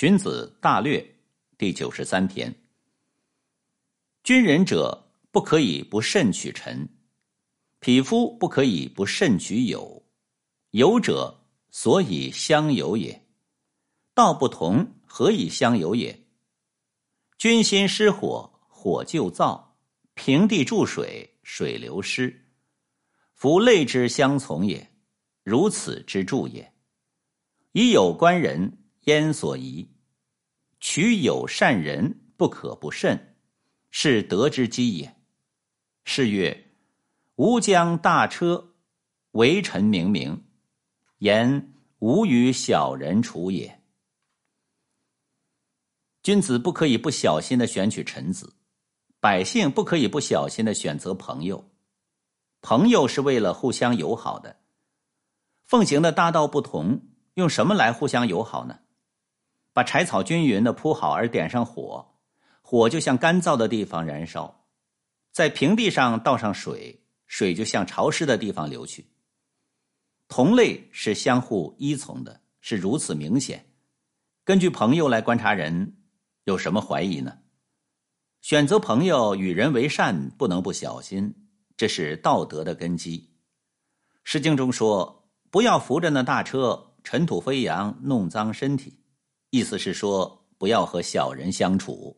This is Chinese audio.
荀子《大略》第九十三篇：君人者，不可以不慎取臣；匹夫不可以不慎取友。友者，所以相友也。道不同，何以相友也？君心失火，火就燥；平地注水，水流失。夫类之相从也，如此之助也。以有观人，焉所宜？取有善人，不可不慎，是德之基也。是曰：吾将大车，为臣明明，言吾与小人处也。君子不可以不小心的选取臣子，百姓不可以不小心的选择朋友。朋友是为了互相友好的，奉行的大道不同，用什么来互相友好呢？把柴草均匀的铺好，而点上火，火就向干燥的地方燃烧；在平地上倒上水，水就向潮湿的地方流去。同类是相互依从的，是如此明显。根据朋友来观察人，有什么怀疑呢？选择朋友与人为善，不能不小心。这是道德的根基，《诗经》中说：“不要扶着那大车，尘土飞扬，弄脏身体。”意思是说，不要和小人相处。